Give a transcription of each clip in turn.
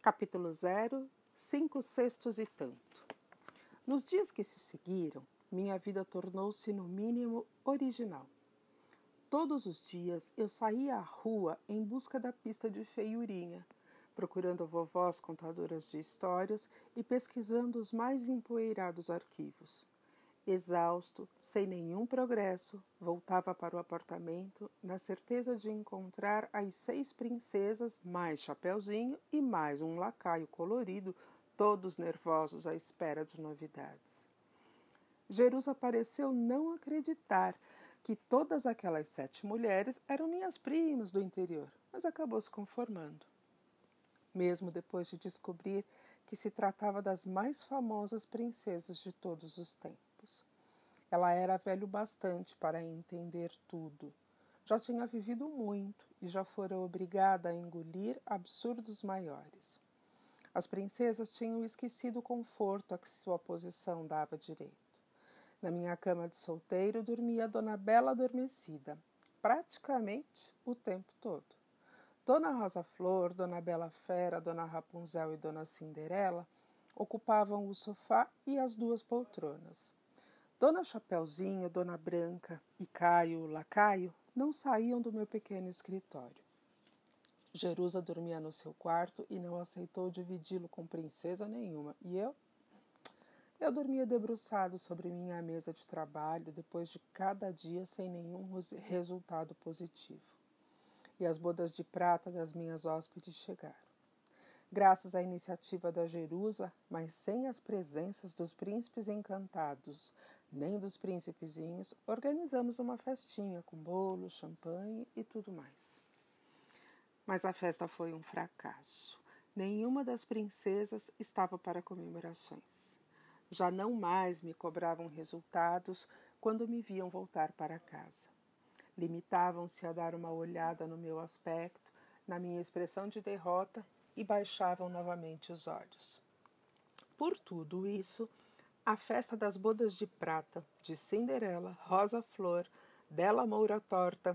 Capítulo 0 Cinco sextos e tanto. Nos dias que se seguiram, minha vida tornou-se, no mínimo, original. Todos os dias eu saía à rua em busca da pista de feiurinha, procurando vovós contadoras de histórias e pesquisando os mais empoeirados arquivos. Exausto, sem nenhum progresso, voltava para o apartamento na certeza de encontrar as seis princesas, mais Chapeuzinho e mais um lacaio colorido, todos nervosos à espera de novidades. Jerusa pareceu não acreditar que todas aquelas sete mulheres eram minhas primas do interior, mas acabou se conformando. Mesmo depois de descobrir que se tratava das mais famosas princesas de todos os tempos. Ela era velho bastante para entender tudo. Já tinha vivido muito e já fora obrigada a engolir absurdos maiores. As princesas tinham esquecido o conforto a que sua posição dava direito. Na minha cama de solteiro dormia Dona Bela adormecida, praticamente o tempo todo. Dona Rosa Flor, Dona Bela Fera, Dona Rapunzel e Dona Cinderela ocupavam o sofá e as duas poltronas. Dona Chapeuzinho, Dona Branca e Caio, Lacaio, não saíam do meu pequeno escritório. Jerusa dormia no seu quarto e não aceitou dividi-lo com princesa nenhuma. E eu? Eu dormia debruçado sobre minha mesa de trabalho depois de cada dia sem nenhum resultado positivo. E as bodas de prata das minhas hóspedes chegaram. Graças à iniciativa da Jerusa, mas sem as presenças dos príncipes encantados, nem dos príncipezinhos, organizamos uma festinha com bolo, champanhe e tudo mais. Mas a festa foi um fracasso. Nenhuma das princesas estava para comemorações. Já não mais me cobravam resultados quando me viam voltar para casa. Limitavam-se a dar uma olhada no meu aspecto, na minha expressão de derrota e baixavam novamente os olhos. Por tudo isso, a festa das bodas de prata de Cinderela, Rosa Flor, Della Moura Torta,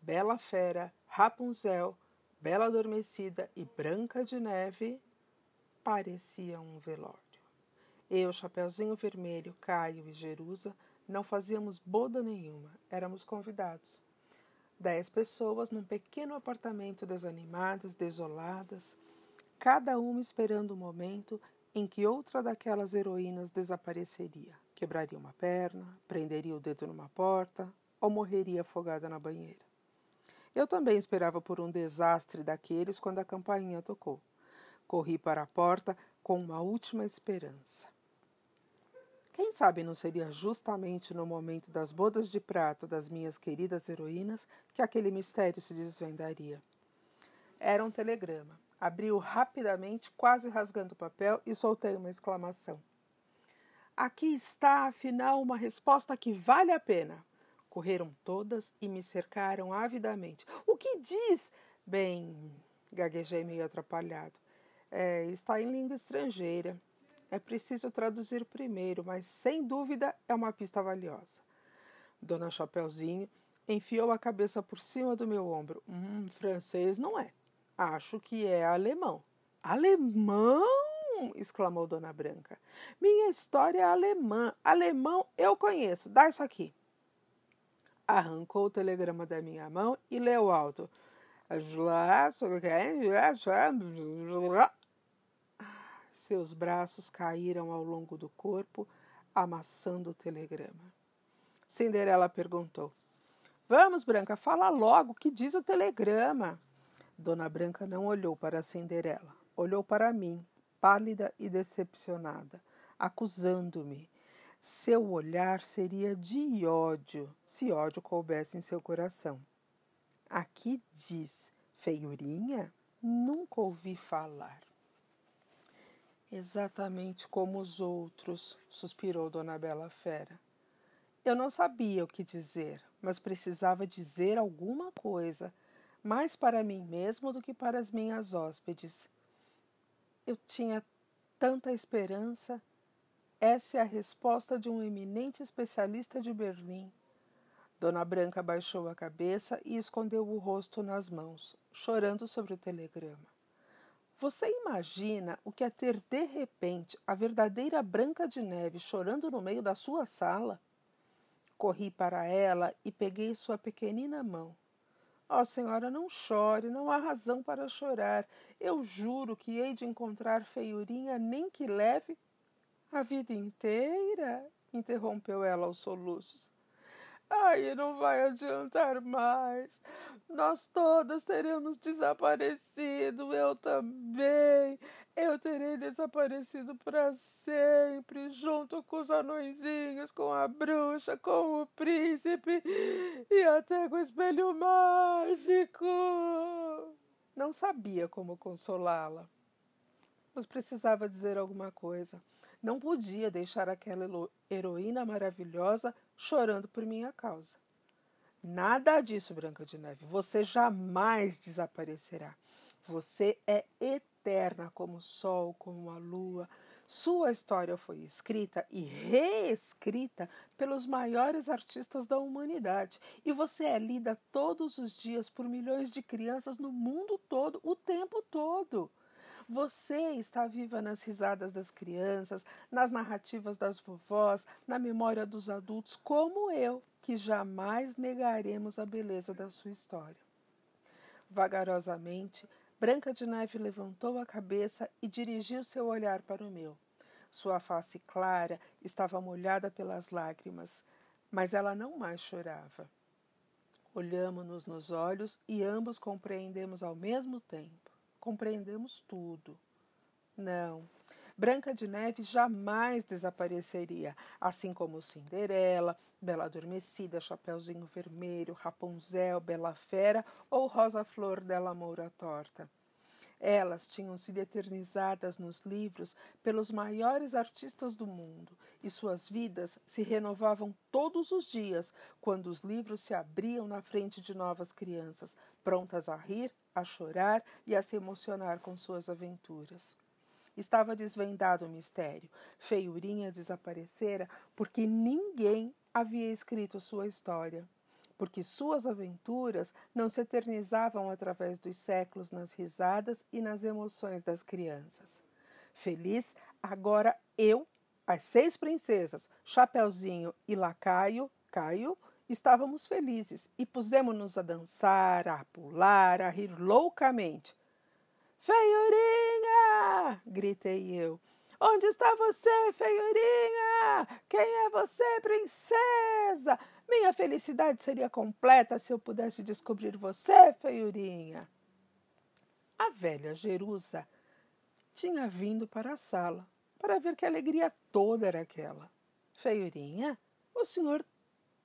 Bela Fera, Rapunzel, Bela Adormecida e Branca de Neve parecia um velório. Eu, Chapeuzinho Vermelho, Caio e Jerusa não fazíamos boda nenhuma, éramos convidados. Dez pessoas num pequeno apartamento desanimadas, desoladas, cada uma esperando o momento em que outra daquelas heroínas desapareceria. Quebraria uma perna, prenderia o dedo numa porta ou morreria afogada na banheira. Eu também esperava por um desastre daqueles quando a campainha tocou. Corri para a porta com uma última esperança. Quem sabe não seria justamente no momento das bodas de prata das minhas queridas heroínas que aquele mistério se desvendaria. Era um telegrama. Abriu rapidamente, quase rasgando o papel, e soltei uma exclamação. Aqui está, afinal, uma resposta que vale a pena. Correram todas e me cercaram avidamente. O que diz? Bem, gaguejei meio atrapalhado. É, está em língua estrangeira. É preciso traduzir primeiro, mas sem dúvida é uma pista valiosa. Dona Chapeuzinho enfiou a cabeça por cima do meu ombro. Hum, francês não é. Acho que é alemão. Alemão? exclamou Dona Branca. Minha história é alemã. Alemão eu conheço. Dá isso aqui. Arrancou o telegrama da minha mão e leu alto. Seus braços caíram ao longo do corpo, amassando o telegrama. Cinderela perguntou: Vamos, Branca, fala logo, o que diz o telegrama? Dona Branca não olhou para Cinderela, olhou para mim, pálida e decepcionada, acusando-me. Seu olhar seria de ódio, se ódio coubesse em seu coração. Aqui diz feiurinha? Nunca ouvi falar. Exatamente como os outros, suspirou Dona Bela Fera. Eu não sabia o que dizer, mas precisava dizer alguma coisa mais para mim mesmo do que para as minhas hóspedes. Eu tinha tanta esperança. Essa é a resposta de um eminente especialista de Berlim. Dona Branca baixou a cabeça e escondeu o rosto nas mãos, chorando sobre o telegrama. Você imagina o que é ter de repente a verdadeira Branca de Neve chorando no meio da sua sala? Corri para ela e peguei sua pequenina mão. Ó oh, senhora, não chore, não há razão para chorar. Eu juro que hei de encontrar feiurinha nem que leve a vida inteira, interrompeu ela aos soluços. Ai, não vai adiantar mais. Nós todas teremos desaparecido, eu também. Eu terei desaparecido para sempre, junto com os anõezinhos, com a bruxa, com o príncipe e até com o espelho mágico. Não sabia como consolá-la, mas precisava dizer alguma coisa. Não podia deixar aquela heroína maravilhosa chorando por minha causa. Nada disso, Branca de Neve. Você jamais desaparecerá. Você é eterna como o sol, como a lua. Sua história foi escrita e reescrita pelos maiores artistas da humanidade. E você é lida todos os dias por milhões de crianças no mundo todo, o tempo todo. Você está viva nas risadas das crianças, nas narrativas das vovós, na memória dos adultos, como eu, que jamais negaremos a beleza da sua história. Vagarosamente, Branca de Neve levantou a cabeça e dirigiu seu olhar para o meu. Sua face clara estava molhada pelas lágrimas, mas ela não mais chorava. Olhamos-nos nos olhos e ambos compreendemos ao mesmo tempo compreendemos tudo. Não, Branca de Neve jamais desapareceria, assim como Cinderela, Bela Adormecida, Chapeuzinho Vermelho, Rapunzel, Bela Fera ou Rosa Flor della Moura Torta. Elas tinham sido eternizadas nos livros pelos maiores artistas do mundo, e suas vidas se renovavam todos os dias quando os livros se abriam na frente de novas crianças, prontas a rir, a chorar e a se emocionar com suas aventuras. Estava desvendado o mistério. Feiurinha desaparecera porque ninguém havia escrito sua história porque suas aventuras não se eternizavam através dos séculos nas risadas e nas emoções das crianças. Feliz, agora eu, as seis princesas, Chapeuzinho e Lacaio, Caio, estávamos felizes e pusemos-nos a dançar, a pular, a rir loucamente. Feiurinha! Gritei eu. Onde está você, feiurinha? Quem é você, princesa? Minha felicidade seria completa se eu pudesse descobrir você, feiurinha. A velha Jerusa tinha vindo para a sala para ver que alegria toda era aquela. Feiurinha, o senhor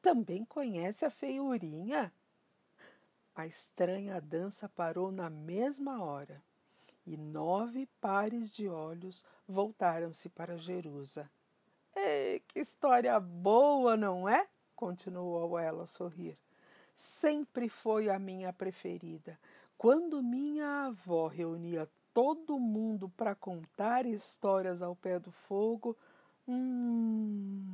também conhece a feiurinha? A estranha dança parou na mesma hora e nove pares de olhos voltaram-se para Jerusa. Ei, que história boa, não é? continuou ela a sorrir. Sempre foi a minha preferida. Quando minha avó reunia todo mundo para contar histórias ao pé do fogo, hum,